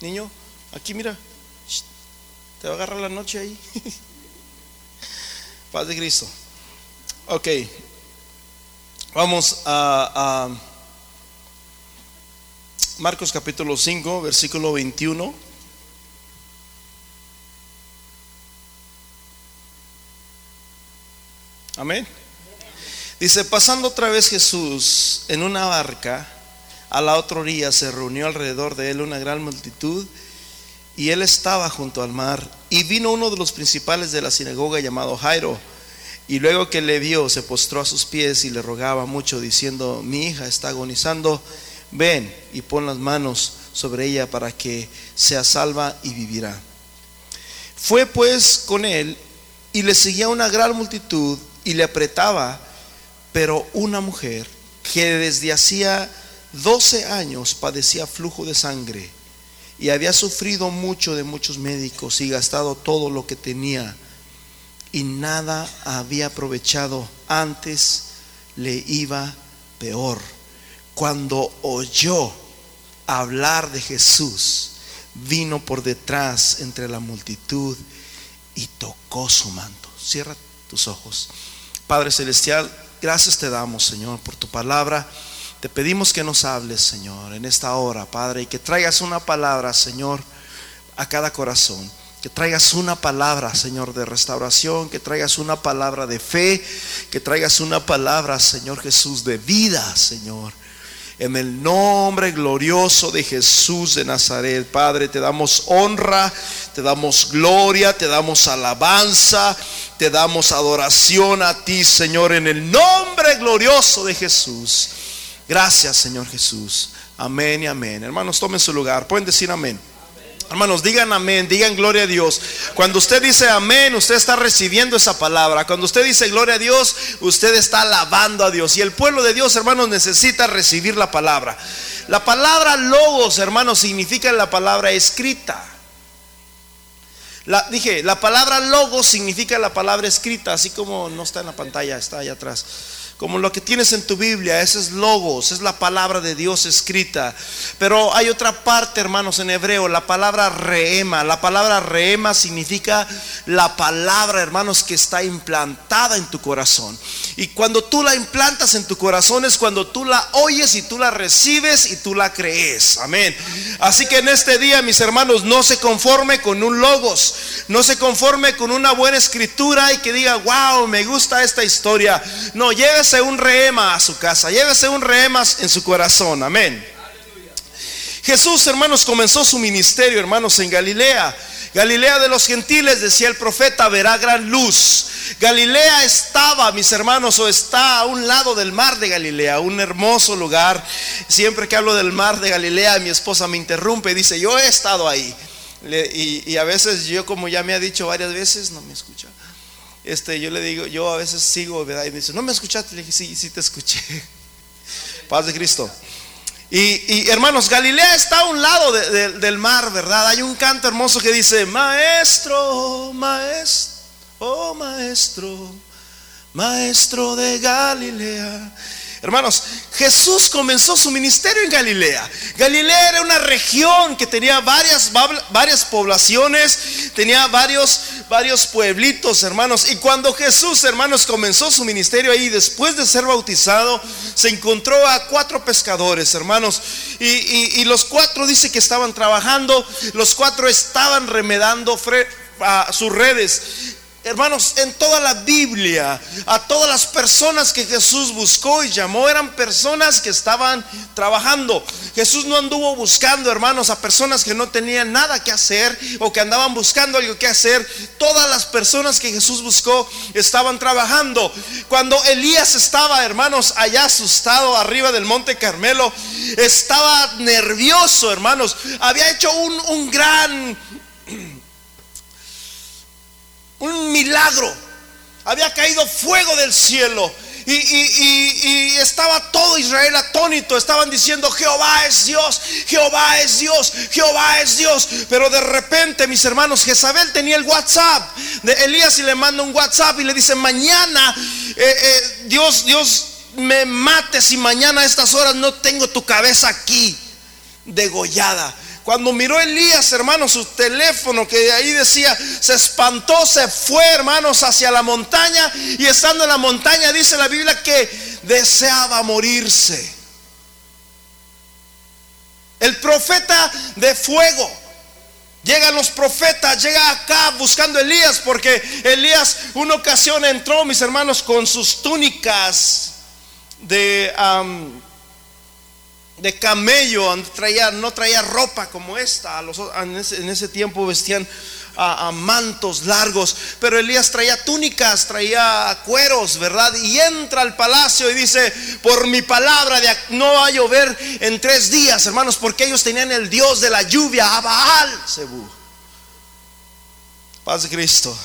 Niño, aquí mira. Te va a agarrar la noche ahí. Paz de Cristo. Ok. Vamos a, Marcos capítulo 5, versículo 21. Amén. Dice, pasando otra vez Jesús en una barca, a la otra orilla se reunió alrededor de él una gran multitud y él estaba junto al mar. Y vino uno de los principales de la sinagoga llamado Jairo. Y luego que le vio, se postró a sus pies y le rogaba mucho, diciendo, mi hija está agonizando, ven y pon las manos sobre ella para que sea salva y vivirá. Fue pues con él y le seguía una gran multitud y le apretaba, pero una mujer que desde hacía 12 años padecía flujo de sangre y había sufrido mucho de muchos médicos y gastado todo lo que tenía y nada había aprovechado. Antes le iba peor. Cuando oyó hablar de Jesús, vino por detrás entre la multitud y tocó su manto. Cierra tus ojos. Padre Celestial, gracias te damos, Señor, por tu palabra. Te pedimos que nos hables, Señor, en esta hora, Padre, y que traigas una palabra, Señor, a cada corazón. Que traigas una palabra, Señor, de restauración, que traigas una palabra de fe, que traigas una palabra, Señor Jesús, de vida, Señor. En el nombre glorioso de Jesús de Nazaret, Padre, te damos honra, te damos gloria, te damos alabanza, te damos adoración a ti, Señor, en el nombre glorioso de Jesús. Gracias, Señor Jesús. Amén y amén. Hermanos, tomen su lugar. Pueden decir amén. Hermanos, digan amén, digan gloria a Dios. Cuando usted dice amén, usted está recibiendo esa palabra. Cuando usted dice gloria a Dios, usted está alabando a Dios. Y el pueblo de Dios, hermanos, necesita recibir la palabra. La palabra logos, hermanos, significa la palabra escrita. La, dije, la palabra logos significa la palabra escrita, así como no está en la pantalla, está allá atrás como lo que tienes en tu Biblia, ese es logos, es la palabra de Dios escrita. Pero hay otra parte, hermanos, en hebreo, la palabra reema. La palabra reema significa la palabra, hermanos, que está implantada en tu corazón. Y cuando tú la implantas en tu corazón es cuando tú la oyes y tú la recibes y tú la crees. Amén. Así que en este día, mis hermanos, no se conforme con un logos, no se conforme con una buena escritura y que diga, wow, me gusta esta historia. No, llegues un rehema a su casa, llévese un rehema en su corazón, amén. Jesús, hermanos, comenzó su ministerio, hermanos, en Galilea. Galilea de los gentiles, decía el profeta, verá gran luz. Galilea estaba, mis hermanos, o está a un lado del mar de Galilea, un hermoso lugar. Siempre que hablo del mar de Galilea, mi esposa me interrumpe y dice, yo he estado ahí. y, y, a veces yo, como ya me ha dicho varias veces, no me escucha este, yo le digo, yo a veces sigo, ¿verdad? Y me dice, ¿no me escuchaste? Le dije, sí, sí te escuché. Paz de Cristo. Y, hermanos, Galilea está a un lado del mar, ¿verdad? Hay un canto hermoso que dice, maestro, maestro, oh maestro, maestro de Galilea. Hermanos, Jesús comenzó su ministerio en Galilea. Galilea era una región que tenía varias, varias poblaciones, tenía varios, varios pueblitos, hermanos. Y cuando Jesús, hermanos, comenzó su ministerio ahí, después de ser bautizado, se encontró a cuatro pescadores, hermanos. Y, los cuatro dice que estaban trabajando, los cuatro estaban remedando sus redes. Hermanos, en toda la Biblia, a todas las personas que Jesús buscó y llamó eran personas que estaban trabajando. Jesús no anduvo buscando, hermanos, a personas que no tenían nada que hacer o que andaban buscando algo que hacer. Todas las personas que Jesús buscó estaban trabajando. Cuando Elías estaba, hermanos, allá asustado arriba del monte Carmelo, estaba nervioso, hermanos. Había hecho un, un gran milagro. Había caído fuego del cielo. Y, estaba todo Israel atónito. Estaban diciendo, Jehová es Dios, Jehová es Dios, Jehová es Dios. Pero de repente, mis hermanos, Jezabel tenía el WhatsApp de Elías y le manda un WhatsApp y le dice, mañana, eh, eh, Dios, Dios, me mate si mañana a estas horas no tengo tu cabeza aquí degollada. Cuando miró Elías, hermanos, su teléfono que ahí decía, se espantó, se fue, hermanos, hacia la montaña y estando en la montaña dice la Biblia que deseaba morirse. El profeta de fuego. Llegan los profetas, llega acá buscando a Elías, porque Elías una ocasión entró, mis hermanos, con sus túnicas de de camello, no traía ropa como esta. en, ese, tiempo vestían a, mantos largos, pero Elías traía túnicas, traía cueros, ¿verdad? Y entra al palacio y dice, por mi palabra, de, no va a llover en tres días, hermanos, porque ellos tenían el Dios de la lluvia, Abaal, Zebú. Paz de Cristo.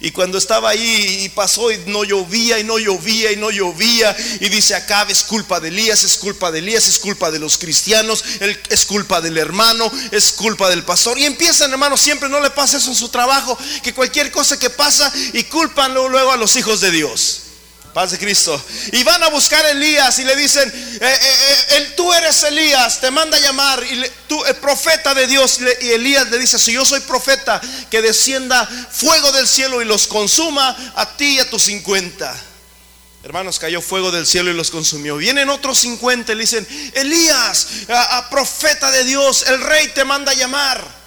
Y cuando estaba ahí y pasó y no llovía y no llovía y no llovía. Y dice acá es culpa de Elías, es culpa de Elías, es culpa de los cristianos, es culpa del hermano, es culpa del pastor. Y empiezan hermanos, siempre no le pasa eso en su trabajo, que cualquier cosa que pasa y culpan luego a los hijos de Dios. Paz de Cristo. Y van a buscar a Elías y le dicen, eh, eh, eh, tú eres Elías, te manda a llamar. Y tú, el profeta de Dios, y Elías le dice, si yo soy profeta, que descienda fuego del cielo y los consuma a ti y a tus 50. Hermanos, cayó fuego del cielo y los consumió. Vienen otros 50 y le dicen, Elías, a profeta de Dios, el rey te manda a llamar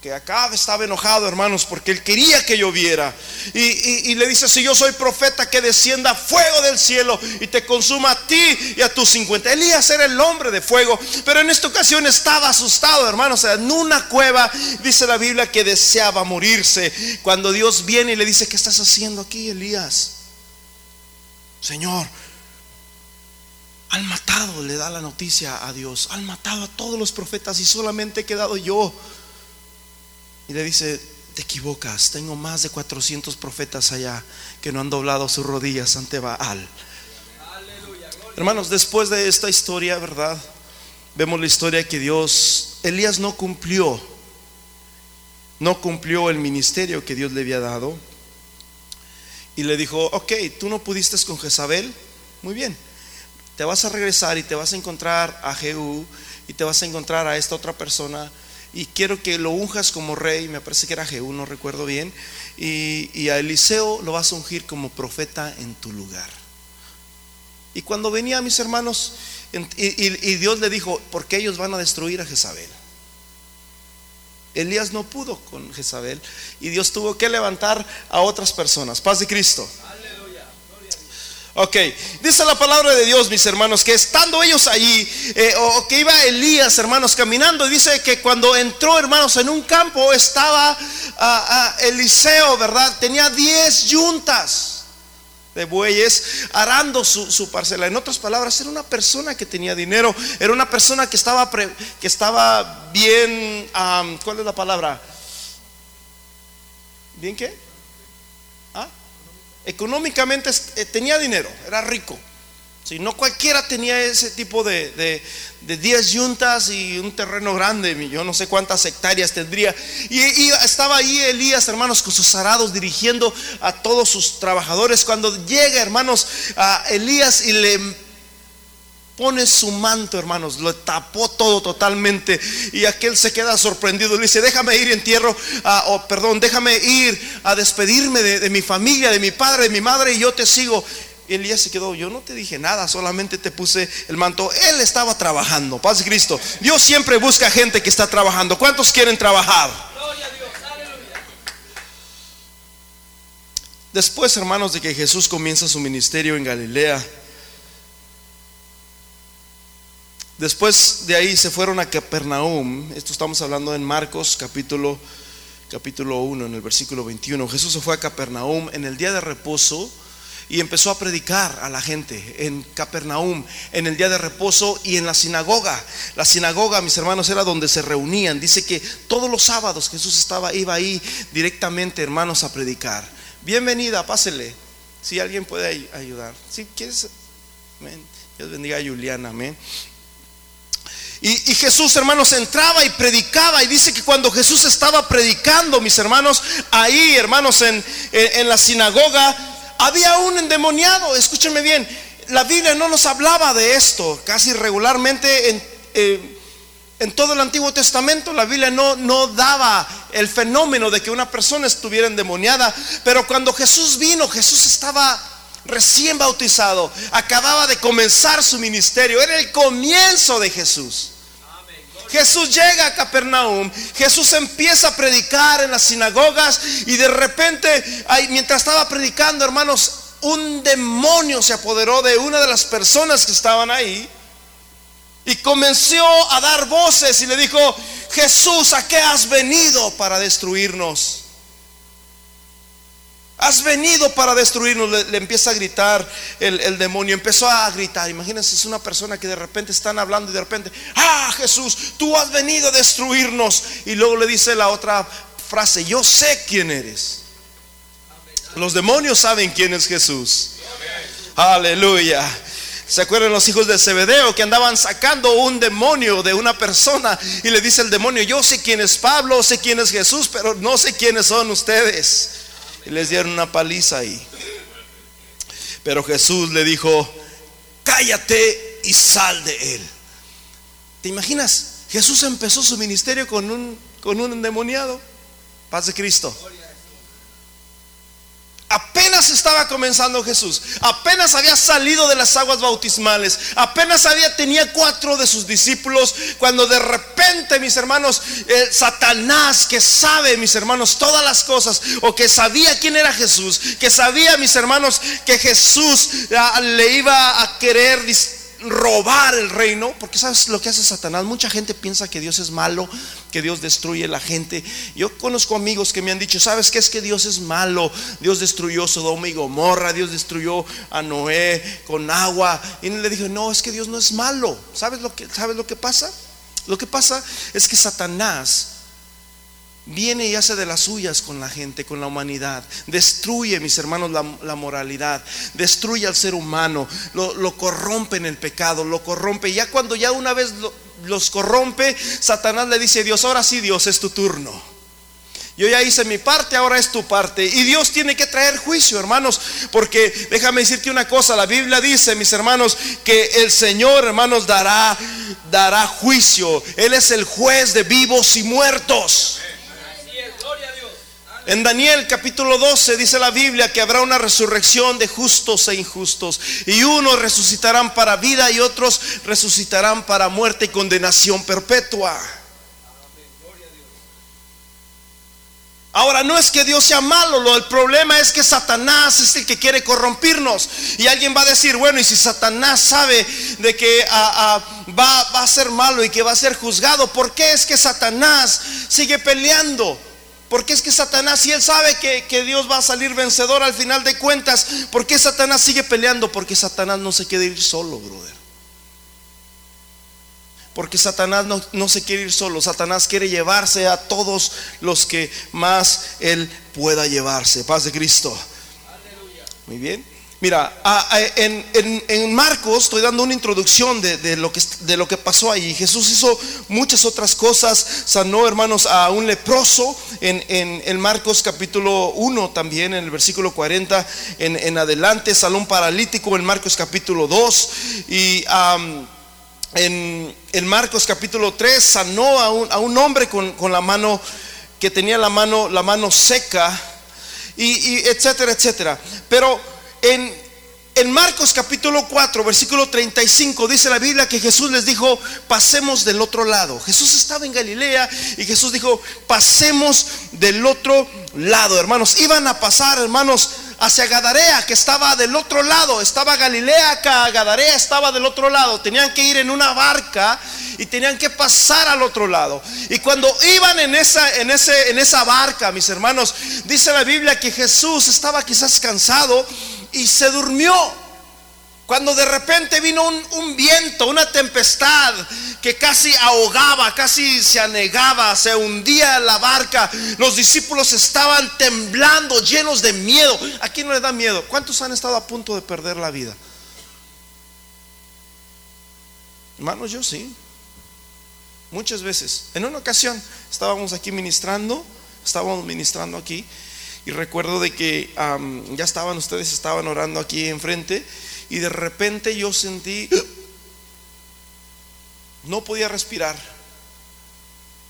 que acá estaba enojado, hermanos, porque él quería que lloviera. Y, le dice, si yo soy profeta, que descienda fuego del cielo y te consuma a ti y a tus 50. Elías era el hombre de fuego, pero en esta ocasión estaba asustado, hermanos. en una cueva, dice la Biblia, que deseaba morirse. Cuando Dios viene y le dice, ¿qué estás haciendo aquí, Elías? Señor, han matado, le da la noticia a Dios, han matado a todos los profetas y solamente he quedado yo. Y le dice, te equivocas, tengo más de 400 profetas allá que no han doblado sus rodillas ante Baal. Hermanos, después de esta historia, ¿verdad? Vemos la historia que Dios, Elías no cumplió, no cumplió el ministerio que Dios le había dado. Y le dijo, ok, tú no pudiste con Jezabel, muy bien, te vas a regresar y te vas a encontrar a Jehú y te vas a encontrar a esta otra persona y quiero que lo unjas como rey, me parece que era Jehú, no recuerdo bien, y, a Eliseo lo vas a ungir como profeta en tu lugar. Y cuando venía mis hermanos, y, Dios le dijo, porque ellos van a destruir a Jezabel. Elías no pudo con Jezabel y Dios tuvo que levantar a otras personas. Paz de Cristo. Ok, dice la palabra de Dios, mis hermanos, que estando ellos allí, eh, o que iba Elías, hermanos, caminando, dice que cuando entró, hermanos, en un campo estaba Eliseo, ¿verdad? Tenía 10 yuntas de bueyes arando su, parcela. En otras palabras, era una persona que tenía dinero, era una persona que estaba, que estaba bien, ¿cuál es la palabra? ¿Bien qué? Económicamente eh, tenía dinero, era rico. Si no cualquiera tenía ese tipo de, 10 yuntas y un terreno grande, yo no sé cuántas hectáreas tendría. Y, estaba ahí Elías, hermanos, con sus arados dirigiendo a todos sus trabajadores. Cuando llega, hermanos, a Elías y le pone su manto, hermanos, lo tapó todo totalmente. Y aquel se queda sorprendido. Le dice, déjame ir entierro, o perdón, déjame ir a despedirme de, mi familia, de mi padre, de mi madre, y yo te sigo. Y Elías se quedó, yo no te dije nada, solamente te puse el manto. Él estaba trabajando, paz de Cristo. Dios siempre busca gente que está trabajando. ¿Cuántos quieren trabajar? Después, hermanos, de que Jesús comienza su ministerio en Galilea, Después de ahí se fueron a Capernaum. Esto estamos hablando en Marcos capítulo, capítulo 1, en el versículo 21. Jesús se fue a Capernaum en el día de reposo y empezó a predicar a la gente en Capernaum, en el día de reposo y en la sinagoga. La sinagoga, mis hermanos, era donde se reunían. Dice que todos los sábados Jesús estaba, iba ahí directamente, hermanos, a predicar. Bienvenida, pásele. Si alguien puede ayudar. Si quieres, Dios bendiga a Juliana, amén. Y, Jesús, hermanos, entraba y predicaba. Y dice que cuando Jesús estaba predicando, mis hermanos, ahí, hermanos, en, la sinagoga, había un endemoniado. Escúchenme bien, la Biblia no nos hablaba de esto. Casi regularmente en, eh, en todo el Antiguo Testamento la Biblia no, no daba el fenómeno de que una persona estuviera endemoniada, pero cuando Jesús vino, Jesús estaba recién bautizado, acababa de comenzar su ministerio, era el comienzo de Jesús. Jesús llega a Capernaum, Jesús empieza a predicar en las sinagogas y de repente, mientras estaba predicando, hermanos, un demonio se apoderó de una de las personas que estaban ahí y comenzó a dar voces y le dijo, Jesús, ¿a qué has venido para destruirnos? Has venido para destruirnos, le, empieza a gritar el, demonio, empezó a gritar, imagínense, es una persona que de repente están hablando y de repente, ah Jesús, tú has venido a destruirnos. Y luego le dice la otra frase, yo sé quién eres. Los demonios saben quién es Jesús. Aleluya. ¿Se acuerdan los hijos de Zebedeo que andaban sacando un demonio de una persona y le dice el demonio, yo sé quién es Pablo, sé quién es Jesús, pero no sé quiénes son ustedes? Y les dieron una paliza ahí. Pero Jesús le dijo, cállate y sal de él. ¿Te imaginas? Jesús empezó su ministerio con un, con un endemoniado. Paz de Cristo. Apenas estaba comenzando Jesús, apenas había salido de las aguas bautismales, apenas había tenía cuatro de sus discípulos cuando de repente, mis hermanos, Satanás que sabe, mis hermanos, todas las cosas o que sabía quién era Jesús, que sabía, mis hermanos, que Jesús ah, le iba a querer robar el reino, porque sabes lo que hace Satanás, mucha gente piensa que Dios es malo, que Dios destruye la gente. Yo conozco amigos que me han dicho, ¿sabes qué es que Dios es malo? Dios destruyó Sodoma y Gomorra, Dios destruyó a Noé con agua. Y le dije, no, es que Dios no es malo. ¿Sabes lo que, ¿sabes lo que pasa? Lo que pasa es que Satanás viene y hace de las suyas con la gente, con la humanidad. Destruye, mis hermanos, la, moralidad. Destruye al ser humano. Lo, corrompe en el pecado, lo corrompe. Ya cuando ya una vez los corrompe, Satanás le dice, Dios, ahora sí, Dios, es tu turno. Yo ya hice mi parte, ahora es tu parte. Y Dios tiene que traer juicio, hermanos, porque déjame decirte una cosa, la Biblia dice, mis hermanos, que el Señor, hermanos, dará dará juicio. Él es el juez de vivos y muertos. En Daniel capítulo 12 dice la Biblia que habrá una resurrección de justos e injustos. Y unos resucitarán para vida y otros resucitarán para muerte y condenación perpetua. Ahora no es que Dios sea malo, el problema es que Satanás es el que quiere corrompirnos. Y alguien va a decir, bueno, y si Satanás sabe de que ah, ah, va, va a ser malo y que va a ser juzgado, ¿por qué es que Satanás sigue peleando? Porque es que Satanás, si él sabe que, Dios va a salir vencedor al final de cuentas, ¿por qué Satanás sigue peleando? Porque Satanás no se quiere ir solo, brother. Porque Satanás no, no, se quiere ir solo, Satanás quiere llevarse a todos los que más él pueda llevarse. Paz de Cristo. Muy bien. Mira, en, Marcos estoy dando una introducción de, lo que, de lo que pasó ahí. Jesús hizo muchas otras cosas, sanó hermanos a un leproso en, en Marcos capítulo 1 también, en el versículo 40 en, adelante, sanó un paralítico en Marcos capítulo 2 y... en, Marcos capítulo 3 sanó a un, a un hombre con, con, la mano que tenía la mano, la mano seca y etcétera, etcétera. Pero en, Marcos capítulo 4, versículo 35, dice la Biblia que Jesús les dijo, pasemos del otro lado. Jesús estaba en Galilea y Jesús dijo, pasemos del otro lado, hermanos. Iban a pasar, hermanos, hacia Gadarea, que estaba del otro lado. Estaba Galilea acá, Gadarea estaba del otro lado. Tenían que ir en una barca y tenían que pasar al otro lado. Y cuando iban en esa, en ese, en esa barca, mis hermanos, dice la Biblia que Jesús estaba quizás cansado y se durmió. Cuando de repente vino un, viento, una tempestad que casi ahogaba, casi se anegaba, se hundía la barca, los discípulos estaban temblando, llenos de miedo. ¿A quién no le da miedo? ¿Cuántos han estado a punto de perder la vida? Hermanos, yo sí. Muchas veces. En una ocasión estábamos aquí ministrando, estábamos ministrando aquí y recuerdo de que ya estaban, ustedes estaban orando aquí enfrente y de repente yo sentí, no podía respirar.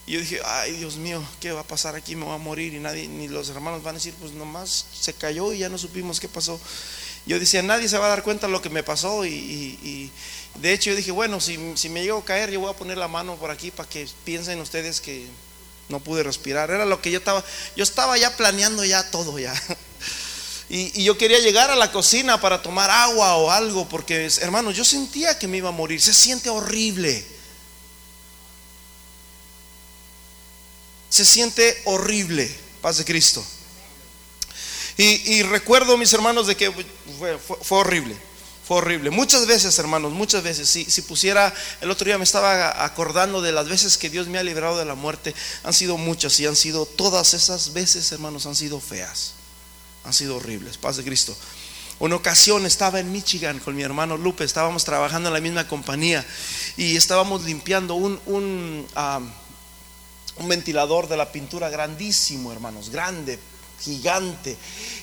Y yo dije, ay Dios mío, ¿qué va a pasar aquí? Me voy a morir y nadie, ni los hermanos van a decir, pues nomás se cayó y ya no supimos qué pasó. Yo decía, nadie se va a dar cuenta de lo que me pasó y, de hecho yo dije, bueno, si, si, me llego a caer, yo voy a poner la mano por aquí para que piensen ustedes que no pude respirar. Era lo que yo estaba, yo estaba ya planeando ya todo ya. Y, yo quería llegar a la cocina para tomar agua o algo, porque hermanos, yo sentía que me iba a morir. Se siente horrible. Se siente horrible. Paz de Cristo. Y, recuerdo, mis hermanos, de que fue, horrible. Horrible. Muchas veces, hermanos, muchas veces. Si, si pusiera, el otro día me estaba acordando de las veces que Dios me ha librado de la muerte. Han sido muchas y han sido, todas esas veces, hermanos, han sido feas han sido horribles. Paz de Cristo. Una ocasión estaba en Michigan con mi hermano Lupe, estábamos trabajando en la misma compañía y estábamos limpiando un, un, un ventilador de la pintura grandísimo, hermanos, grande, gigante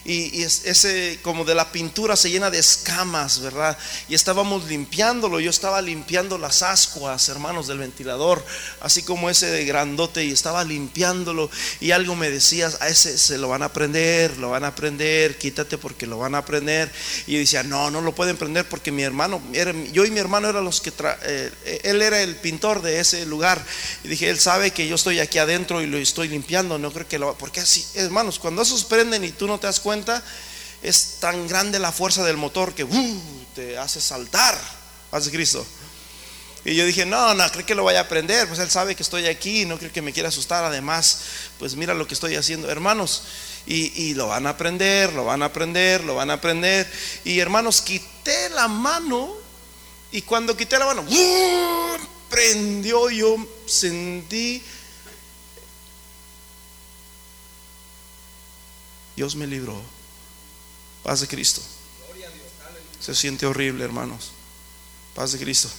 y, ese como de la pintura se llena de escamas, ¿verdad? Y estábamos limpiándolo, yo estaba limpiando las ascuas, hermanos, del ventilador, así como ese de grandote y estaba limpiándolo y algo me decías, a ese se lo van a prender, lo van a prender, quítate porque lo van a prender. Y yo decía, no, no lo pueden prender porque mi hermano, yo y mi hermano eran los que, eh, él era el pintor de ese lugar. Y dije, él sabe que yo estoy aquí adentro y lo estoy limpiando, no creo que lo, porque así, hermanos, cuando esos prenden y tú no te das cuenta, es tan grande la fuerza del motor que uh, te hace saltar. Hace Cristo. Y yo dije, no, no, creo que lo vaya a aprender, pues él sabe que estoy aquí, no creo que me quiera asustar, además, pues mira lo que estoy haciendo, hermanos, y, lo van a aprender, lo van a aprender, lo van a aprender. Y hermanos, quité la mano, y cuando quité la mano, ¡uh! prendió, yo sentí Dios me libró. Paz de Cristo. Se siente horrible, hermanos. Paz de Cristo.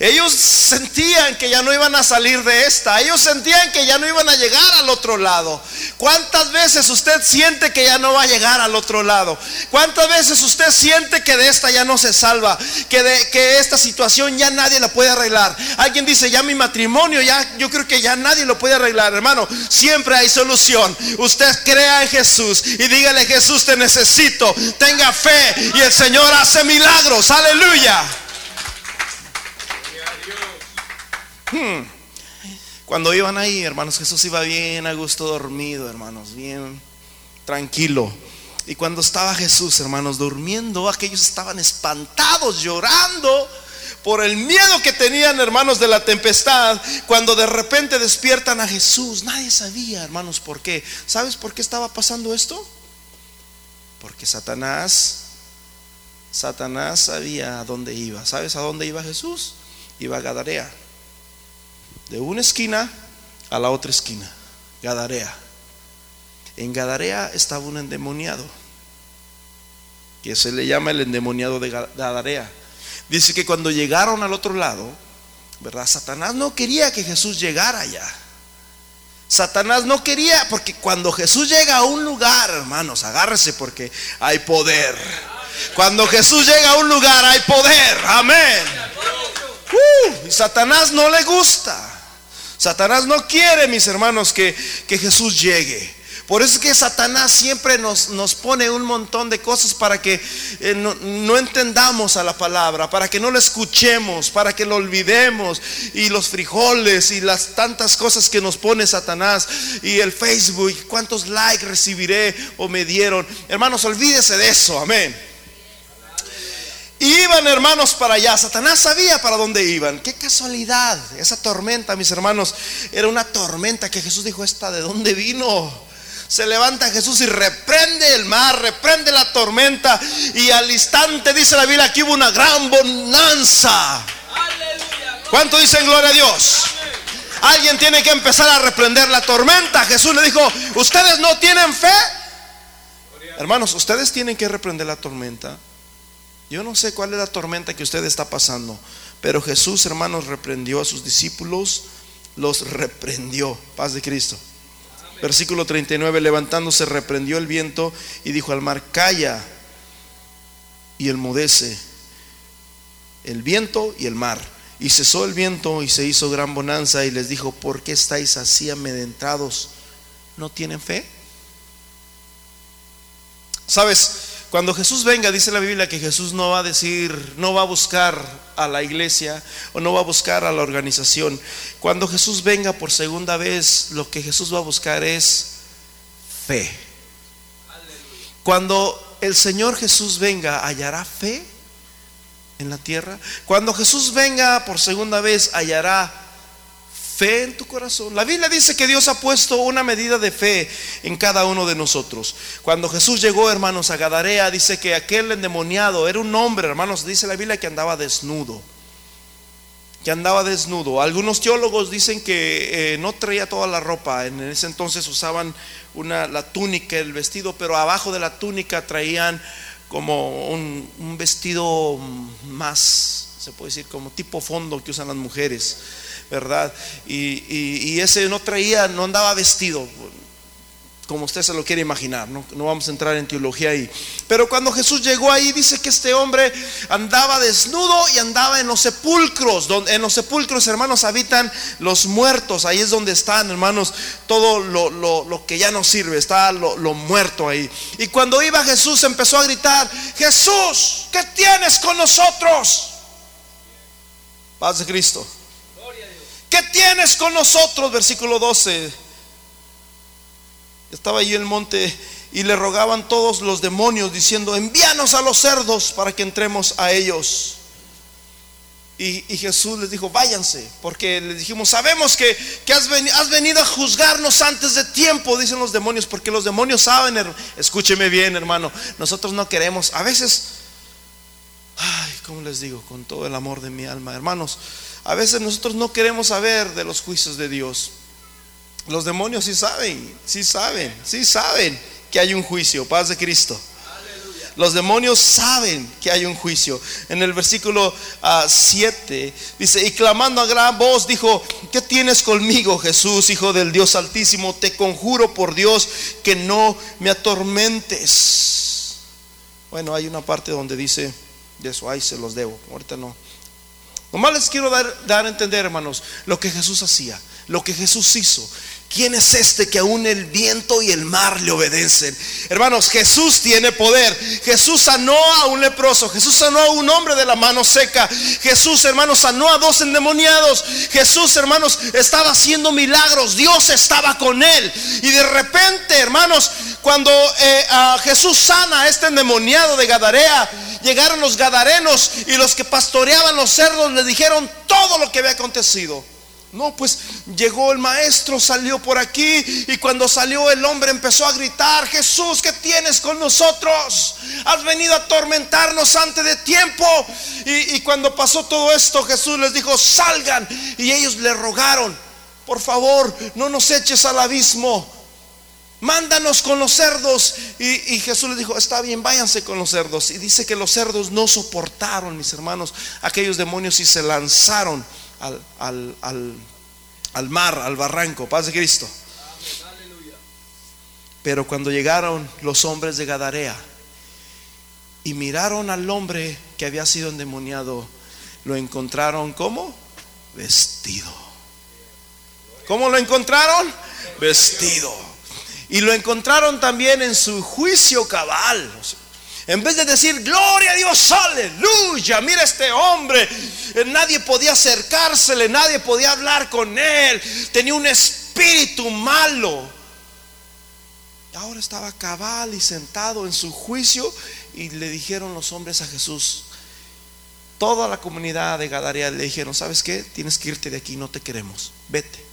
Ellos sentían que ya no iban a salir de esta. Ellos sentían que ya no iban a llegar al otro lado. ¿Cuántas veces usted siente que ya no va a llegar al otro lado? ¿Cuántas veces usted siente que de esta ya no se salva? Que de que esta situación ya nadie la puede arreglar. Alguien dice, "Ya mi matrimonio ya yo creo que ya nadie lo puede arreglar." Hermano, siempre hay solución. Usted crea en Jesús y dígale, "Jesús, te necesito." Tenga fe y el Señor hace milagros. Aleluya. Hmm. Cuando iban ahí, hermanos, Jesús iba bien a gusto dormido, hermanos, bien tranquilo. Y cuando estaba Jesús, hermanos, durmiendo, aquellos estaban espantados, llorando por el miedo que tenían, hermanos, de la tempestad. Cuando de repente despiertan a Jesús, nadie sabía, hermanos, por qué. ¿Sabes por qué estaba pasando esto? Porque Satanás, Satanás sabía a dónde iba. ¿Sabes a dónde iba Jesús? Iba a Gadarea de una esquina a la otra esquina, Gadarea. En Gadarea estaba un endemoniado, que se le llama el endemoniado de Gadarea. Dice que cuando llegaron al otro lado, ¿verdad? Satanás no quería que Jesús llegara allá. Satanás no quería, porque cuando Jesús llega a un lugar, hermanos, agárrese porque hay poder. Cuando Jesús llega a un lugar hay poder, amén. Uh, y Satanás no le gusta. Satanás no quiere, mis hermanos, que, Jesús llegue. Por eso es que Satanás siempre nos, nos pone un montón de cosas para que eh, no, entendamos a la palabra, para que no la escuchemos, para que lo olvidemos. Y los frijoles y las tantas cosas que nos pone Satanás y el Facebook, cuántos likes recibiré o me dieron. Hermanos, olvídese de eso, amén. Iban hermanos para allá. Satanás sabía para dónde iban. Qué casualidad. Esa tormenta, mis hermanos, era una tormenta que Jesús dijo, ¿esta de dónde vino? Se levanta Jesús y reprende el mar, reprende la tormenta. Y al instante dice la Biblia que hubo una gran bonanza. ¿Cuánto dicen gloria a Dios? Alguien tiene que empezar a reprender la tormenta. Jesús le dijo, ¿ustedes no tienen fe? Hermanos, ustedes tienen que reprender la tormenta. Yo no sé cuál es la tormenta que usted está pasando, pero Jesús, hermanos, reprendió a sus discípulos, los reprendió. Paz de Cristo. Versículo 39, levantándose, reprendió el viento y dijo al mar, calla, y el mudece el viento y el mar. Y cesó el viento y se hizo gran bonanza y les dijo, ¿por qué estáis así amedrentados? ¿No tienen fe? Sabes, cuando Jesús venga, dice la Biblia que Jesús no va a decir, no va a buscar a la iglesia o no va a buscar a la organización. Cuando Jesús venga por segunda vez, lo que Jesús va a buscar es fe. Cuando el Señor Jesús venga, hallará fe en la tierra. Cuando Jesús venga por segunda vez, hallará fe en tu corazón. La Biblia dice que Dios ha puesto una medida de fe en cada uno de nosotros. Cuando Jesús llegó, hermanos, a Gadarea, dice que aquel endemoniado era un hombre, hermanos, dice la Biblia que andaba desnudo. Que andaba desnudo. Algunos teólogos dicen que eh, no traía toda la ropa. En ese entonces usaban una, la túnica, el vestido, pero abajo de la túnica traían como un, vestido más, se puede decir, como tipo fondo que usan las mujeres, ¿verdad? Y, y ese no traía, no andaba vestido, como usted se lo quiere imaginar, ¿no? vamos a entrar en teología ahí. Pero cuando Jesús llegó ahí, dice que este hombre andaba desnudo y andaba en los sepulcros. Donde, en los sepulcros, hermanos, habitan los muertos. Ahí es donde están, hermanos, todo lo, que ya no sirve, está lo, lo muerto ahí. Y cuando iba Jesús empezó a gritar, Jesús, ¿qué tienes con nosotros? Paz de Cristo. ¿Qué tienes con nosotros? Versículo 12. Estaba allí el monte y le rogaban todos los demonios diciendo, envíanos a los cerdos para que entremos a ellos. Y, Jesús les dijo, váyanse, porque les dijimos, sabemos que, has, has, venido a juzgarnos antes de tiempo, dicen los demonios, porque los demonios saben, escúcheme bien hermano, nosotros no queremos, a veces, ay, ¿cómo les digo? Con todo el amor de mi alma, hermanos, a veces nosotros no queremos saber de los juicios de Dios. Los demonios sí saben, sí saben, sí saben que hay un juicio, paz de Cristo. Los demonios saben que hay un juicio. En el versículo 7 ah, dice, y clamando a gran voz dijo, ¿qué tienes conmigo Jesús, Hijo del Dios Altísimo? Te conjuro por Dios que no me atormentes. Bueno, hay una parte donde dice, de eso, ahí se los debo, ahorita no. Nomás les quiero dar, dar a entender, hermanos, lo que Jesús hacía, lo que Jesús hizo. ¿Quién es este que aún el viento y el mar le obedecen? Hermanos, Jesús tiene poder. Jesús sanó a un leproso. Jesús sanó a un hombre de la mano seca. Jesús, hermanos, sanó a dos endemoniados. Jesús, hermanos, estaba haciendo milagros. Dios estaba con él. Y de repente, hermanos, cuando eh, Jesús sana a este endemoniado de Gadarea, llegaron los gadarenos y los que pastoreaban los cerdos le dijeron todo lo que había acontecido. No, pues llegó el maestro, salió por aquí y cuando salió el hombre empezó a gritar, Jesús, ¿qué tienes con nosotros? Has venido a atormentarnos antes de tiempo. Y, cuando pasó todo esto, Jesús les dijo, salgan. Y ellos le rogaron, por favor, no nos eches al abismo. Mándanos con los cerdos. Y, y, Jesús les dijo, está bien, váyanse con los cerdos. Y dice que los cerdos no soportaron, mis hermanos, aquellos demonios y se lanzaron al, al, mar, al barranco, paz de Cristo. Pero cuando llegaron los hombres de Gadarea y miraron al hombre que había sido endemoniado, lo encontraron como vestido. ¿Cómo lo encontraron? Vestido. Y lo encontraron también en su juicio cabal. En vez de decir, gloria a Dios, aleluya, mira este hombre. Eh, nadie podía acercársele, nadie podía hablar con él. Tenía un espíritu malo. Ahora estaba cabal y sentado en su juicio y le dijeron los hombres a Jesús, toda la comunidad de Gadarea le dijeron, ¿sabes qué? Tienes que irte de aquí, no te queremos, vete.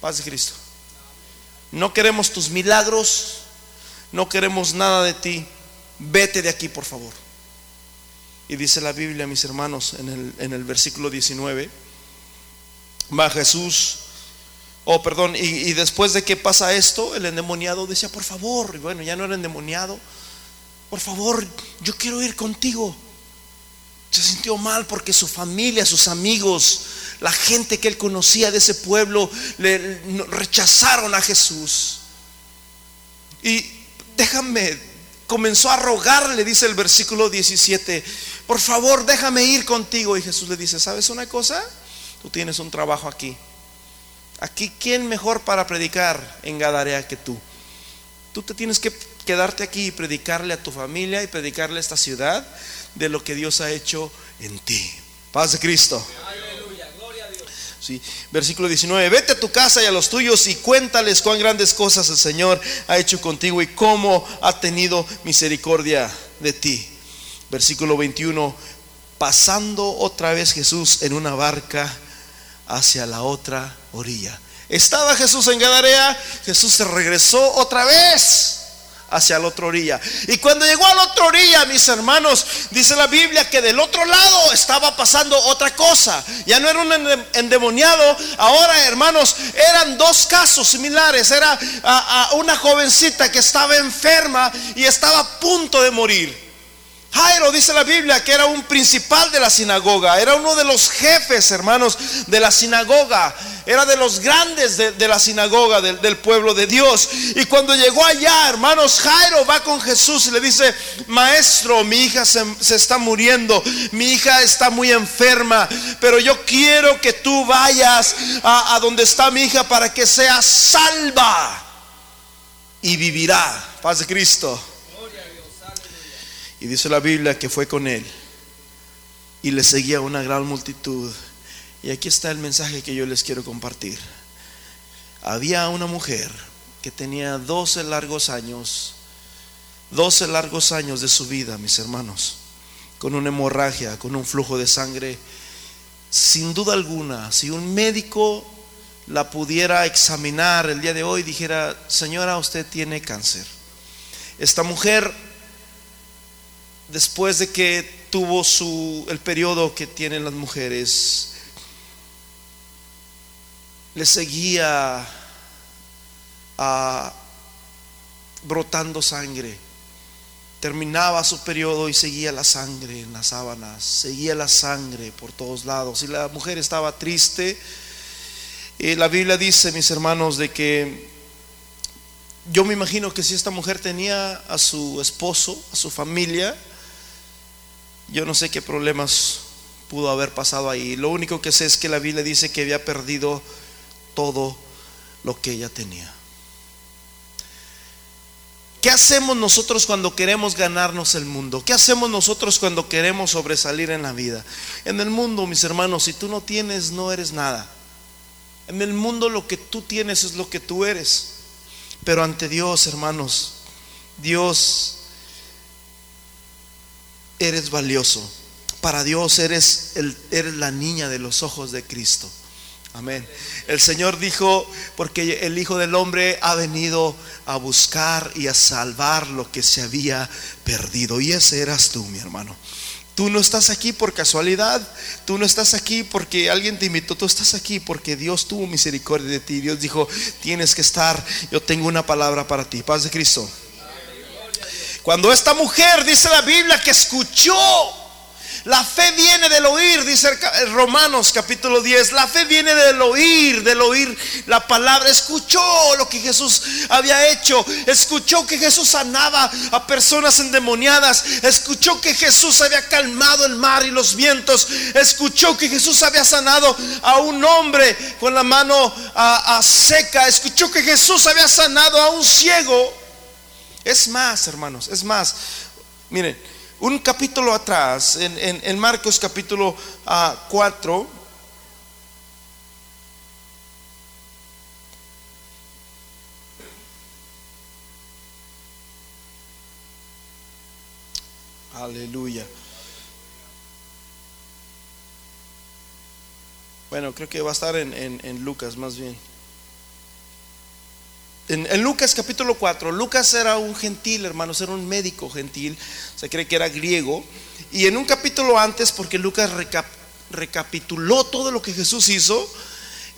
Paz de Cristo. No queremos tus milagros, no queremos nada de ti, vete de aquí por favor. Y dice la Biblia, mis hermanos, en el, en el versículo 19, va Jesús, oh perdón, y, después de que pasa esto, el endemoniado decía, por favor, y bueno, ya no era endemoniado, por favor, yo quiero ir contigo. Se sintió mal porque su familia, sus amigos, la gente que él conocía de ese pueblo, le rechazaron a Jesús. Y déjame, comenzó a rogarle, dice el versículo 17, por favor, déjame ir contigo. Y Jesús le dice, ¿sabes una cosa? Tú tienes un trabajo aquí. Aquí, ¿quién mejor para predicar en Gadarea que tú? Tú te tienes que quedarte aquí y predicarle a tu familia y predicarle a esta ciudad de lo que Dios ha hecho en ti. Paz de Cristo. Sí. Versículo 19, vete a tu casa y a los tuyos y cuéntales cuán grandes cosas el Señor ha hecho contigo y cómo ha tenido misericordia de ti. Versículo 21, pasando otra vez Jesús en una barca hacia la otra orilla. Estaba Jesús en Gadarea, Jesús se regresó otra vez hacia la otra orilla. Y cuando llegó a la otra orilla, mis hermanos, dice la Biblia que del otro lado estaba pasando otra cosa. Ya no era un endemoniado, ahora hermanos, eran dos casos similares. Era una jovencita que estaba enferma y estaba a punto de morir. Jairo dice la Biblia que era un principal de la sinagoga, era uno de los jefes, hermanos, de la sinagoga, era de los grandes de, la sinagoga del, pueblo de Dios. Y cuando llegó allá, hermanos, Jairo va con Jesús y le dice, maestro, mi hija se, está muriendo, mi hija está muy enferma, pero yo quiero que tú vayas a, a donde está mi hija para que sea salva y vivirá. Paz de Cristo. Y dice la Biblia que fue con él y le seguía una gran multitud. Y aquí está el mensaje que yo les quiero compartir. Había una mujer que tenía 12 largos años, 12 largos años de su vida, mis hermanos, con una hemorragia, con un flujo de sangre. Sin duda alguna, si un médico la pudiera examinar el día de hoy, dijera, señora, usted tiene cáncer. Esta mujer después de que tuvo su, el periodo que tienen las mujeres, le seguía brotando sangre. Terminaba su periodo y seguía la sangre en las sábanas, seguía la sangre por todos lados. Y la mujer estaba triste. Y la Biblia dice, mis hermanos, de que yo me imagino que si esta mujer tenía a su esposo, a su familia, yo no sé qué problemas pudo haber pasado ahí. Lo único que sé es que la Biblia dice que había perdido todo lo que ella tenía. ¿Qué hacemos nosotros cuando queremos ganarnos el mundo? ¿Qué hacemos nosotros cuando queremos sobresalir en la vida? En el mundo, mis hermanos, si tú no tienes, no eres nada. En el mundo lo que tú tienes es lo que tú eres. Pero ante Dios, hermanos, Dios eres valioso. Para Dios eres, el, eres la niña de los ojos de Cristo. Amén. El Señor dijo, porque el Hijo del Hombre ha venido a buscar y a salvar lo que se había perdido. Y ese eras tú, mi hermano. Tú no estás aquí por casualidad, tú no estás aquí porque alguien te invitó, tú estás aquí porque Dios tuvo misericordia de ti. Dios dijo, tienes que estar, yo tengo una palabra para ti. Paz de Cristo. Cuando esta mujer, dice la Biblia, que escuchó, la fe viene del oír, dice Romanos capítulo 10, la fe viene del oír, del oír la palabra, escuchó lo que Jesús había hecho, escuchó que Jesús sanaba a personas endemoniadas, escuchó que Jesús había calmado el mar y los vientos, escuchó que Jesús había sanado a un hombre con la mano a, seca, escuchó que Jesús había sanado a un ciego es más, hermanos, es más. Miren, un capítulo atrás, en, Marcos capítulo 4, ah, Aleluya. Bueno, creo que va a estar en Lucas más bien. En, Lucas capítulo 4, Lucas era un gentil, hermanos, era un médico gentil, se cree que era griego. Y en un capítulo antes, porque Lucas recapituló todo lo que Jesús hizo,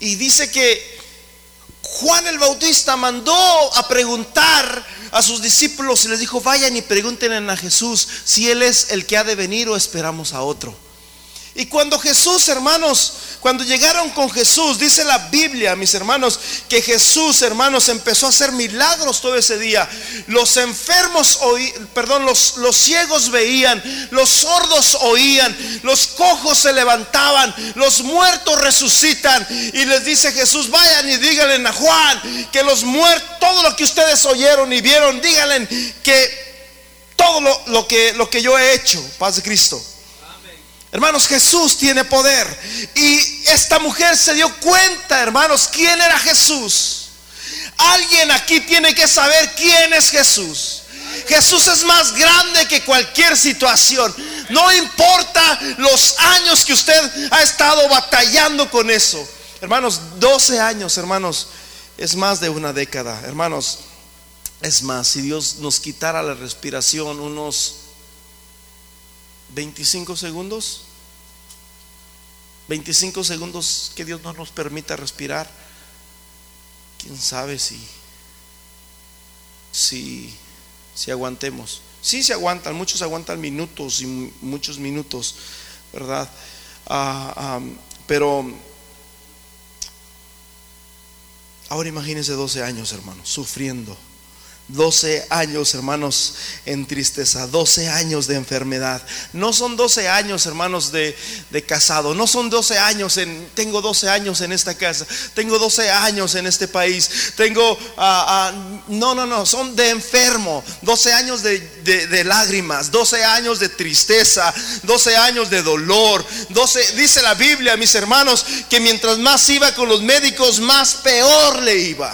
y dice que Juan el Bautista mandó a preguntar a sus discípulos y les dijo, vayan y pregunten a Jesús si Él es el que ha de venir o esperamos a otro. Y cuando Jesús, hermanos, cuando llegaron con Jesús, dice la Biblia, mis hermanos, que Jesús, hermanos, empezó a hacer milagros todo ese día. Los enfermos oían, perdón, los, los ciegos veían, los sordos oían, los cojos se levantaban, los muertos resucitan. Y les dice Jesús, vayan y díganle a Juan que los muertos, todo lo que ustedes oyeron y vieron, díganle que todo lo, lo, que, lo que yo he hecho, paz de Cristo. Hermanos, Jesús tiene poder. Y esta mujer se dio cuenta, hermanos, quién era Jesús. Alguien aquí tiene que saber quién es Jesús. Jesús es más grande que cualquier situación. No importa los años que usted ha estado batallando con eso. Hermanos, 12 años, hermanos, es más de una década. Hermanos, es más, si Dios nos quitara la respiración unos 25 segundos, 25 segundos que Dios no nos permita respirar, quién sabe si, si, si aguantemos. Sí se aguantan, muchos aguantan minutos y muchos minutos, ¿verdad? Ah, pero ahora imagínense 12 años, hermanos, sufriendo 12 años, hermanos, en tristeza, 12 años de enfermedad. No son 12 años, hermanos, de, casado. No son 12 años en, tengo 12 años en esta casa. Tengo 12 años en este país. Tengo, ah, ah, no, no, no, son de enfermo. 12 años de, de, lágrimas, 12 años de tristeza, 12 años de dolor. 12, dice la Biblia, mis hermanos, que mientras más iba con los médicos, más peor le iba.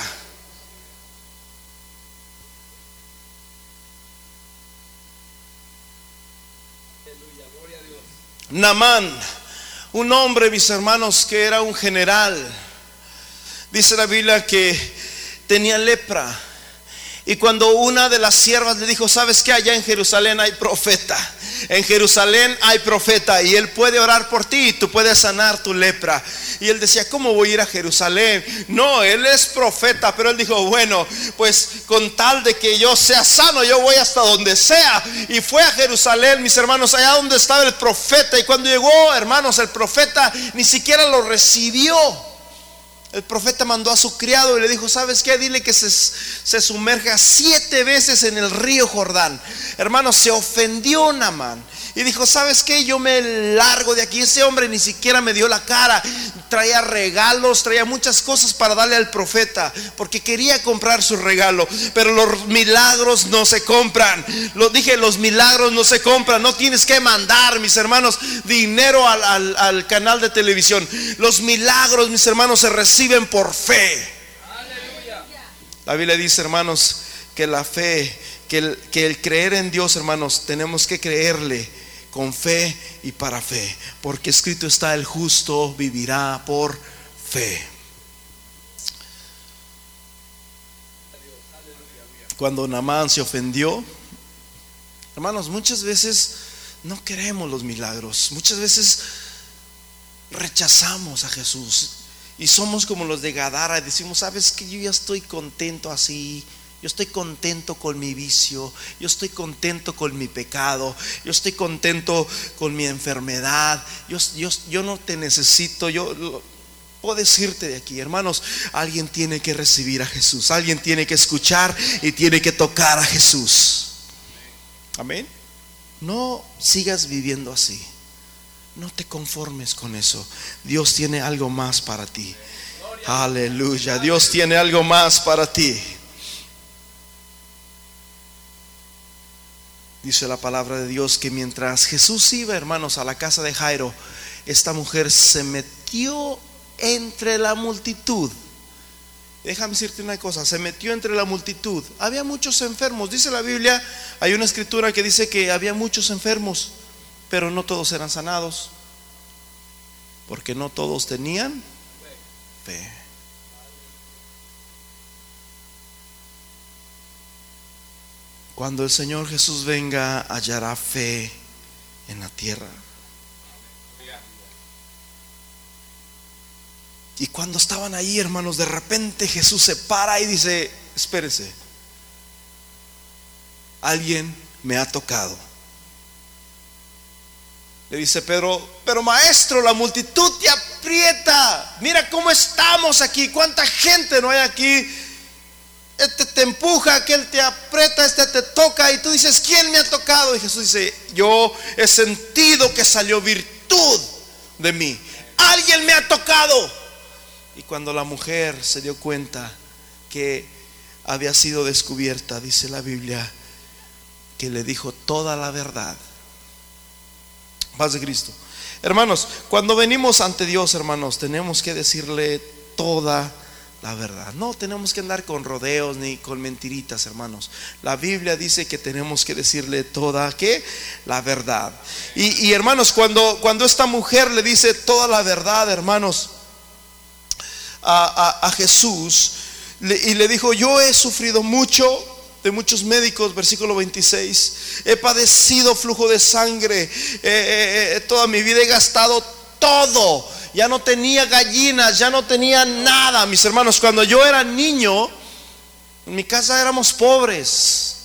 Namán, un hombre, mis hermanos, que era un general. Dice la Biblia que tenía lepra. Y cuando una de las siervas le dijo, ¿sabes que allá en Jerusalén hay profeta? En Jerusalén hay profeta y él puede orar por ti y tú puedes sanar tu lepra. Y él decía, ¿cómo voy a ir a Jerusalén? No, él es profeta, pero él dijo, bueno, pues con tal de que yo sea sano, yo voy hasta donde sea. Y fue a Jerusalén, mis hermanos, allá donde estaba el profeta. Y cuando llegó, hermanos, el profeta ni siquiera lo recibió. El profeta mandó a su criado y le dijo, ¿sabes qué? Dile que se, sumerja siete veces en el río Jordán. Hermano, se ofendió Namán y dijo, ¿sabes qué? Yo me largo de aquí. Ese hombre ni siquiera me dio la cara. Traía regalos, traía muchas cosas para darle al profeta, porque quería comprar su regalo. Pero los milagros no se compran. Lo dije, los milagros no se compran. No tienes que mandar, mis hermanos, dinero al, al canal de televisión. Los milagros, mis hermanos, se reciben por fe. La Biblia dice, hermanos, que la fe, que el, que el creer en Dios, hermanos, tenemos que creerle con fe y para fe, porque escrito está, el justo vivirá por fe. Cuando Namán se ofendió, hermanos, muchas veces no queremos los milagros, muchas veces rechazamos a Jesús y somos como los de Gadara y decimos, sabes que yo ya estoy contento así, yo estoy contento con mi vicio, yo estoy contento con mi pecado, yo estoy contento con mi enfermedad, yo, yo, no te necesito, yo puedo decirte de aquí, hermanos, alguien tiene que recibir a Jesús, alguien tiene que escuchar y tiene que tocar a Jesús. Amén. No sigas viviendo así. No te conformes con eso. Dios tiene algo más para ti. Aleluya. Dios tiene algo más para ti. Dice la palabra de Dios que mientras Jesús iba, hermanos, a la casa de Jairo, esta mujer se metió entre la multitud. Déjame decirte una cosa, se metió entre la multitud. Había muchos enfermos. Dice la Biblia, hay una escritura que dice que había muchos enfermos, pero no todos eran sanados. Porque no todos tenían fe. Cuando el Señor Jesús venga, hallará fe en la tierra. Y cuando estaban ahí, hermanos, de repente Jesús se para y dice, espérese, alguien me ha tocado. Le dice Pedro, pero maestro, la multitud te aprieta. Mira cómo estamos aquí. ¿Cuánta gente no hay aquí? Este te empuja, aquel te aprieta, este te toca y tú dices, ¿quién me ha tocado? Y Jesús dice, yo he sentido que salió virtud de mí. Alguien me ha tocado. Y cuando la mujer se dio cuenta que había sido descubierta, dice la Biblia, que le dijo toda la verdad. Paz de Cristo. Hermanos, cuando venimos ante Dios, hermanos, tenemos que decirle toda la verdad. No tenemos que andar con rodeos ni con mentiritas, hermanos. La Biblia dice que tenemos que decirle toda ¿qué? la verdad. Y, hermanos, cuando, cuando esta mujer le dice toda la verdad, hermanos, a, Jesús, y le dijo, yo he sufrido mucho de muchos médicos, versículo 26. He padecido flujo de sangre. Eh, eh, eh, toda mi vida he gastado todo. Ya no tenía gallinas, ya no tenía nada, mis hermanos. Cuando yo era niño, en mi casa éramos pobres.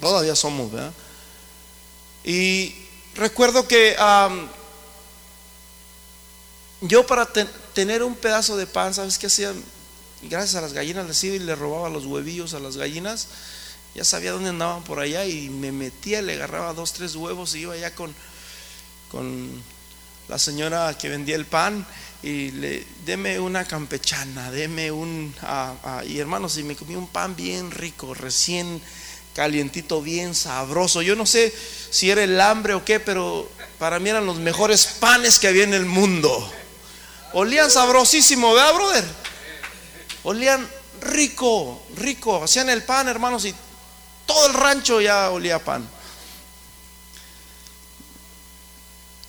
Todavía somos, ¿verdad? Y recuerdo que yo para tener un pedazo de pan, ¿sabes qué hacían? gracias a las gallinas les iba y le robaba los huevillos a las gallinas. Ya sabía dónde andaban por allá y me metía, le agarraba dos, tres huevos y iba allá con, con la señora que vendía el pan y le deme una campechana, deme un y hermanos, y me comí un pan bien rico, recién calientito, bien sabroso. Yo no sé si era el hambre o qué, pero para mí eran los mejores panes que había en el mundo. Olían sabrosísimo, ¿verdad, brother? olían rico, rico. Hacían el pan, hermanos, y todo el rancho ya olía pan.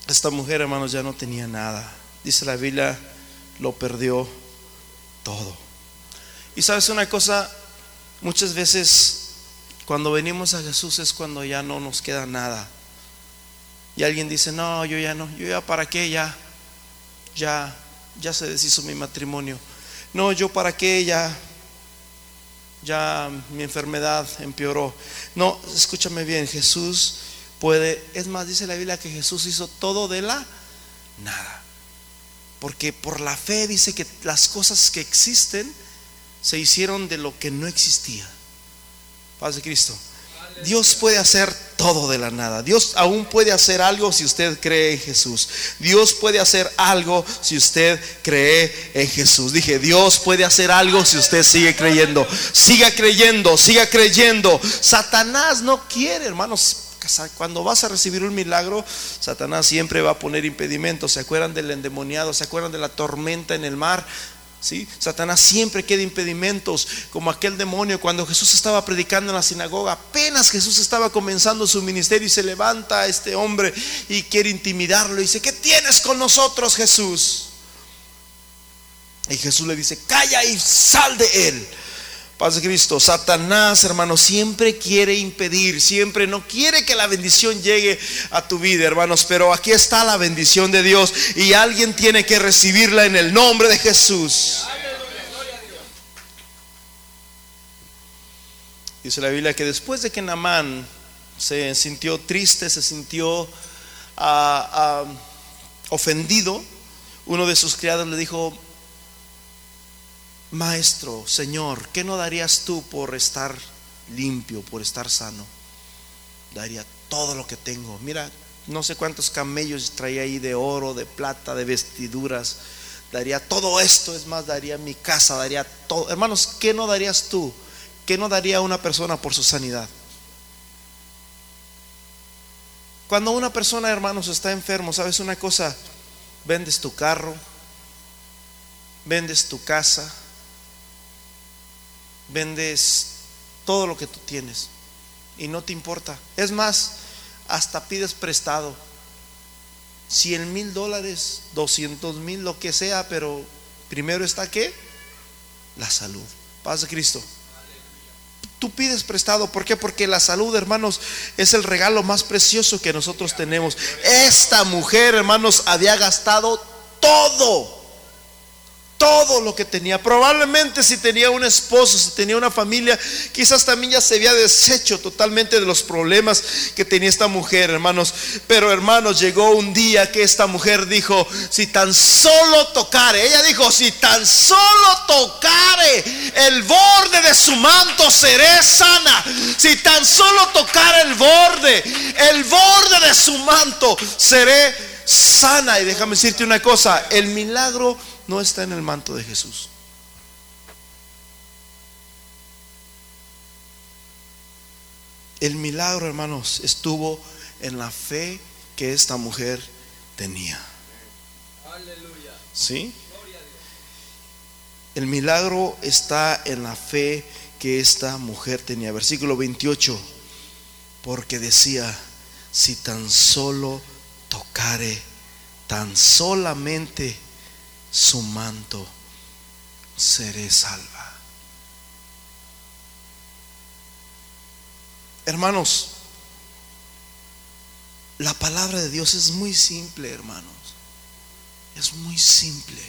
Esta mujer, hermanos, ya no tenía nada. Dice la Biblia, lo perdió todo. Y sabes una cosa, muchas veces cuando venimos a Jesús es cuando ya no nos queda nada. Y alguien dice, no, yo ya no, yo ya para qué, ya, ya, ya se deshizo mi matrimonio no, yo para qué, ya, ya mi enfermedad empeoró. No, escúchame bien, Jesús puede, es más, dice la Biblia que Jesús hizo todo de la nada. Porque por la fe dice que las cosas que existen se hicieron de lo que no existía. Paz de Cristo. Dios puede hacer todo de la nada. Dios aún puede hacer algo si usted cree en Jesús. Dios puede hacer algo si usted cree en Jesús. Dije, Dios puede hacer algo si usted sigue creyendo. Siga creyendo, siga creyendo. Satanás no quiere, hermanos. Cuando vas a recibir un milagro, Satanás siempre va a poner impedimentos. ¿Se acuerdan del endemoniado? ¿Se acuerdan de la tormenta en el mar? Satanás siempre queda impedimentos, como aquel demonio cuando Jesús estaba predicando en la sinagoga. Apenas Jesús estaba comenzando su ministerio y se levanta este hombre y quiere intimidarlo. Y dice, ¿qué tienes con nosotros, Jesús? Y Jesús le dice, calla y sal de él. Paz de Cristo, Satanás, hermano, siempre quiere impedir, siempre no quiere que la bendición llegue a tu vida, hermanos, pero aquí está la bendición de Dios y alguien tiene que recibirla en el nombre de Jesús. Dice la Biblia que después de que Namán se sintió triste, se sintió ah, ah, ofendido, uno de sus criados le dijo, Maestro, Señor, ¿qué no darías tú por estar limpio, por estar sano? Daría todo lo que tengo. Mira, no sé cuántos camellos traía ahí de oro, de plata, de vestiduras. Daría todo esto, es más, daría mi casa, daría todo. Hermanos, ¿qué no darías tú? ¿Qué no daría una persona por su sanidad? Cuando una persona, hermanos, está enfermo, ¿sabes una cosa? Vendes tu carro, vendes tu casa, vendes todo lo que tú tienes y no te importa. Es más, hasta pides prestado. 100 mil dólares, 200 mil, lo que sea, pero primero está qué? La salud. Paz de Cristo. Tú pides prestado, ¿por qué? Porque la salud, hermanos, es el regalo más precioso que nosotros tenemos. Esta mujer, hermanos, había gastado todo todo lo que tenía. Probablemente si tenía un esposo, si tenía una familia, quizás también ya se había deshecho totalmente de los problemas que tenía esta mujer, hermanos. Pero hermanos, llegó un día que esta mujer dijo, si tan solo tocare, ella dijo, si tan solo tocare el borde de su manto, seré sana. Si tan solo tocare el borde, el borde de su manto, seré sana. Y déjame decirte una cosa, el milagro no está en el manto de Jesús. El milagro, hermanos, estuvo en la fe que esta mujer tenía. Aleluya. ¿Sí? El milagro está en la fe que esta mujer tenía. Versículo 28. Porque decía, si tan solo tocare, tan solamente su manto, seré salva. Hermanos, la palabra de Dios es muy simple, hermanos. Es muy simple.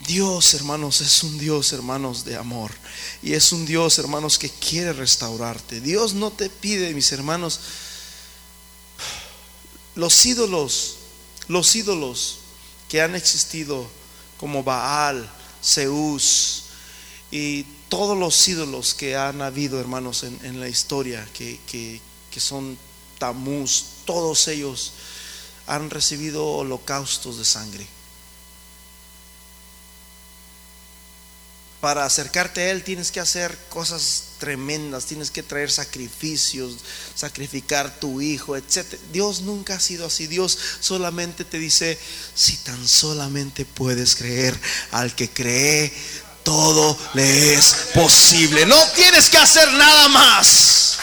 Dios, hermanos, es un Dios, hermanos, de amor. Y es un Dios, hermanos, que quiere restaurarte. Dios no te pide, mis hermanos, los ídolos los ídolos que han existido como Baal, Zeus y todos los ídolos que han habido, hermanos, en, la historia, que, que son Tamuz, todos ellos han recibido holocaustos de sangre. Para acercarte a Él tienes que hacer cosas tremendas, tienes que traer sacrificios, sacrificar tu hijo, etc. Dios nunca ha sido así. Dios solamente te dice, si tan solamente puedes creer, al que cree, todo le es posible. No tienes que hacer nada más.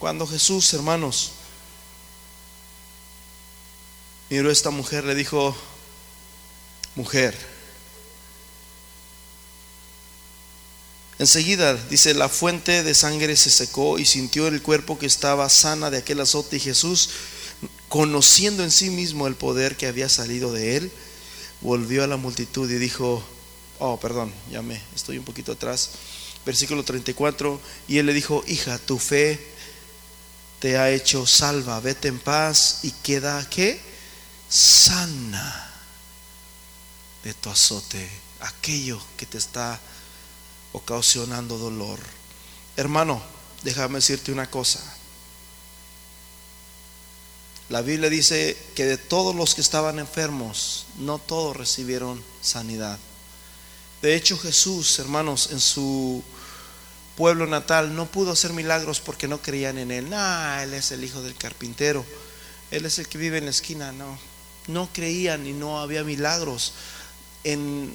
Cuando Jesús, hermanos, miró a esta mujer, le dijo, mujer, Enseguida, dice, la fuente de sangre se secó y sintió el cuerpo que estaba sana de aquel azote y Jesús, conociendo en sí mismo el poder que había salido de él, volvió a la multitud y dijo, oh, perdón, ya me estoy un poquito atrás, versículo 34, y él le dijo, hija, tu fe te ha hecho salva, vete en paz y queda, ¿qué? Sana de tu azote, aquello que te está ocasionando dolor. Hermano, déjame decirte una cosa. La Biblia dice que de todos los que estaban enfermos, no todos recibieron sanidad. De hecho, Jesús, hermanos, en su pueblo natal no pudo hacer milagros porque no creían en él. Nah, él es el hijo del carpintero. Él es el que vive en la esquina. No, no creían y no había milagros en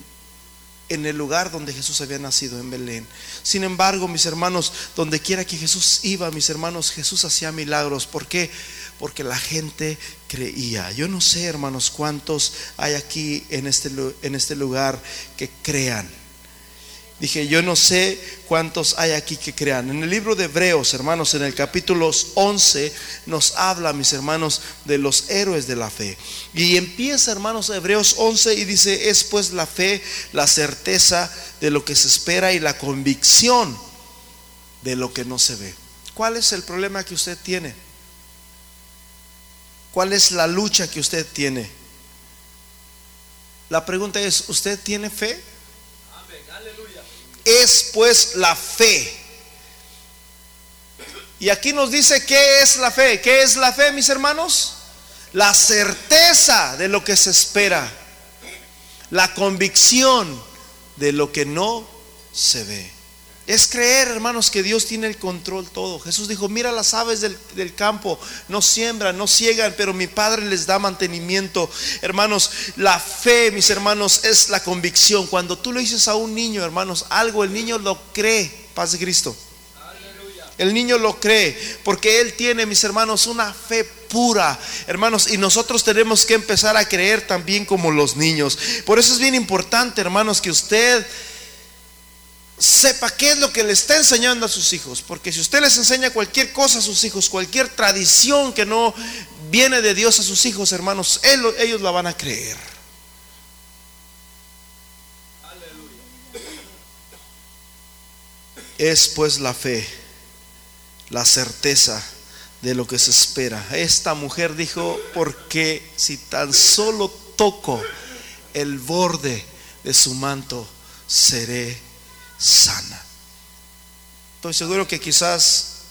en el lugar donde Jesús había nacido, en Belén. Sin embargo, mis hermanos, donde quiera que Jesús iba, mis hermanos, Jesús hacía milagros. ¿Por qué? Porque la gente creía. Yo no sé, hermanos, cuántos hay aquí en este, en este lugar que crean Dije, yo no sé cuántos hay aquí que crean. En el libro de Hebreos, hermanos, en el capítulo 11, nos habla, mis hermanos, de los héroes de la fe. Y empieza, hermanos, Hebreos 11 y dice, es pues la fe, la certeza de lo que se espera y la convicción de lo que no se ve. ¿Cuál es el problema que usted tiene? ¿Cuál es la lucha que usted tiene? La pregunta es, ¿usted tiene fe? Es pues la fe. Y aquí nos dice qué es la fe. ¿Qué es la fe, mis hermanos? La certeza de lo que se espera. La convicción de lo que no se ve. Es creer, hermanos, que Dios tiene el control todo. Jesús dijo, mira las aves del, campo, no siembran, no ciegan, pero mi Padre les da mantenimiento. Hermanos, la fe, mis hermanos, es la convicción. Cuando tú le dices a un niño, hermanos, algo, el niño lo cree. Paz de Cristo. El niño lo cree porque él tiene, mis hermanos, una fe pura, hermanos, y nosotros tenemos que empezar a creer también como los niños. Por eso es bien importante, hermanos, que usted sepa qué es lo que le está enseñando a sus hijos. Porque si usted les enseña cualquier cosa a sus hijos, cualquier tradición que no viene de Dios a sus hijos, hermanos, ellos la van a creer. Es pues la fe, la certeza de lo que se espera. Esta mujer dijo, porque si tan solo toco el borde de su manto, seré sana. Estoy seguro que quizás,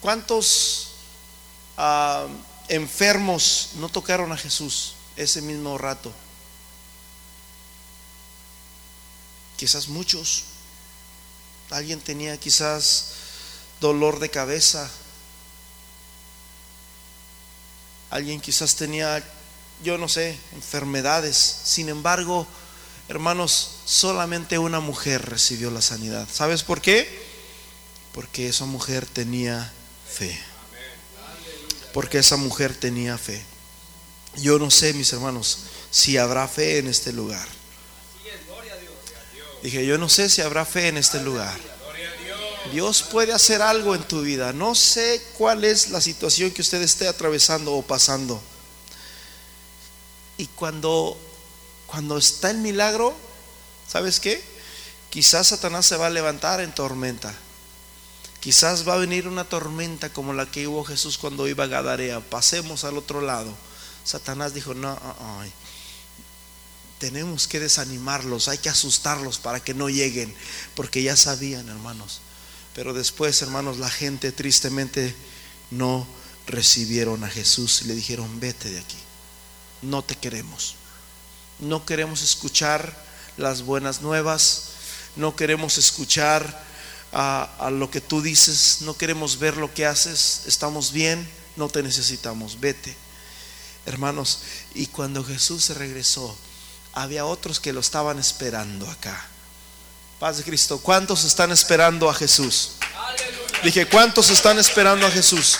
¿cuántos ah, enfermos no tocaron a Jesús ese mismo rato? Quizás muchos. Alguien tenía quizás dolor de cabeza. Alguien quizás tenía, yo no sé, enfermedades. Sin embargo, hermanos, solamente una mujer recibió la sanidad. ¿Sabes por qué? Porque esa mujer tenía fe. Porque esa mujer tenía fe. Yo no sé, mis hermanos, si habrá fe en este lugar. Dije, yo no sé si habrá fe en este lugar. Dios puede hacer algo en tu vida. No sé cuál es la situación que usted esté atravesando o pasando. Y cuando cuando está el milagro, ¿sabes qué? Quizás Satanás se va a levantar en tormenta. Quizás va a venir una tormenta como la que hubo Jesús cuando iba a Gadarea. Pasemos al otro lado. Satanás dijo, no, tenemos que desanimarlos, hay que asustarlos para que no lleguen, porque ya sabían, hermanos. Pero después, hermanos, la gente tristemente no recibieron a Jesús y le dijeron, vete de aquí, no te queremos. No queremos escuchar las buenas nuevas, no queremos escuchar a, lo que tú dices, no queremos ver lo que haces, estamos bien, no te necesitamos, vete. Hermanos, y cuando Jesús se regresó, había otros que lo estaban esperando acá. Paz de Cristo, ¿cuántos están esperando a Jesús? Dije, ¿cuántos están esperando a Jesús?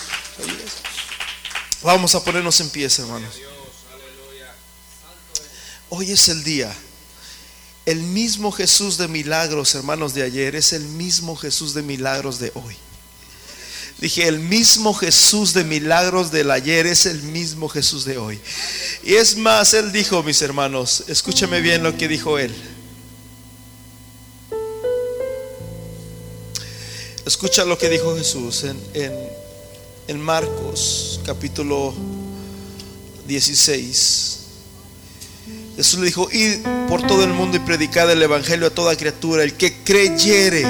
Vamos a ponernos en pie, hermanos. Hoy es el día. El mismo Jesús de milagros, hermanos, de ayer es el mismo Jesús de milagros de hoy. Dije, el mismo Jesús de milagros del ayer es el mismo Jesús de hoy. Y es más, Él dijo, mis hermanos, escúchame bien lo que dijo Él. Escucha lo que dijo Jesús en, en, Marcos capítulo 16. Jesús le dijo, id por todo el mundo y predicad el Evangelio a toda criatura. El que creyere,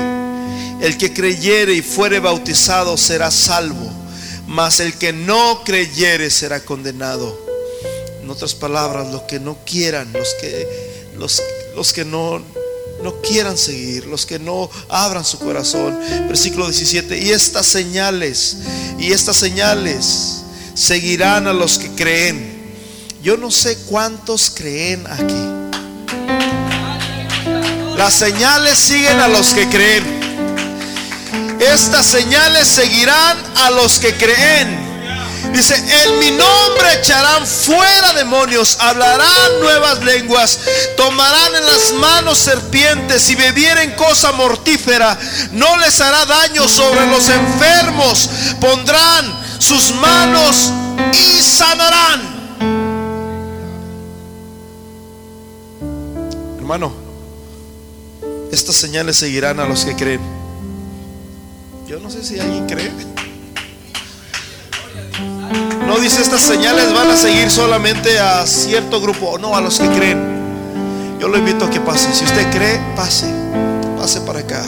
el que creyere y fuere bautizado será salvo, mas el que no creyere será condenado. En otras palabras, los que no quieran, los que, los, los que no, no quieran seguir, los que no abran su corazón. Versículo 17, y estas señales, y estas señales seguirán a los que creen yo no sé cuántos creen aquí. Las señales siguen a los que creen. Estas señales seguirán a los que creen. Dice, en mi nombre echarán fuera demonios, hablarán nuevas lenguas, tomarán en las manos serpientes y bebieren cosa mortífera, no les hará daño sobre los enfermos, pondrán sus manos y sanarán. Hermano, estas señales seguirán a los que creen. Yo no sé si alguien cree. No dice estas señales van a seguir solamente a cierto grupo, no a los que creen. Yo lo invito a que pase. Si usted cree, pase. Pase para acá.